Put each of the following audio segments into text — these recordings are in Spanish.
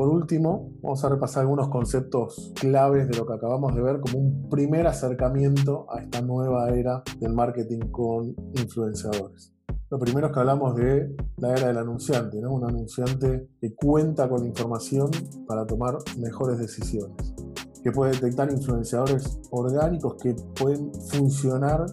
Por último, vamos a repasar algunos conceptos claves de lo que acabamos de ver como un primer acercamiento a esta nueva era del marketing con influenciadores. Lo primero es que hablamos de la era del anunciante, ¿no? un anunciante que cuenta con información para tomar mejores decisiones, que puede detectar influenciadores orgánicos que pueden funcionar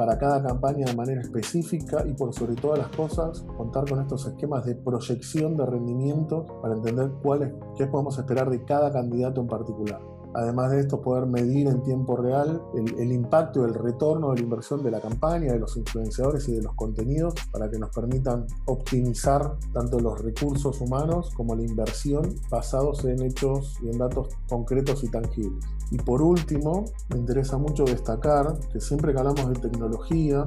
para cada campaña de manera específica y por sobre todas las cosas contar con estos esquemas de proyección de rendimiento para entender cuál qué podemos esperar de cada candidato en particular. Además de esto, poder medir en tiempo real el, impacto y el retorno de la inversión de la campaña, de los influenciadores y de los contenidos para que nos permitan optimizar tanto los recursos humanos como la inversión basados en hechos y en datos concretos y tangibles. Y por último, me interesa mucho destacar que siempre que hablamos de tecnología,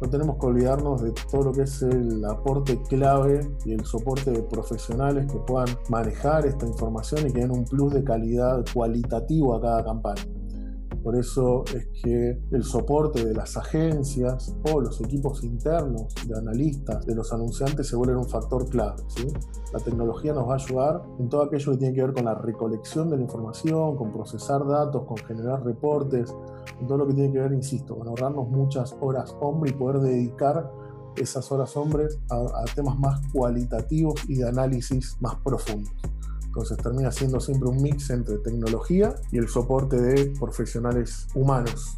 no tenemos que olvidarnos de todo lo que es el aporte clave y el soporte de profesionales que puedan manejar esta información y que den un plus de calidad cualitativo a cada campaña. Por eso es que el soporte de las agencias o los equipos internos de analistas, de los anunciantes, se vuelven un factor clave. La tecnología nos va a ayudar en todo aquello que tiene que ver con la recolección de la información, con procesar datos, con generar reportes, en todo lo que tiene que ver, insisto, con ahorrarnos muchas horas hombre y poder dedicar esas horas hombres a temas más cualitativos y de análisis más profundos. Entonces termina siendo siempre un mix entre tecnología y el soporte de profesionales humanos.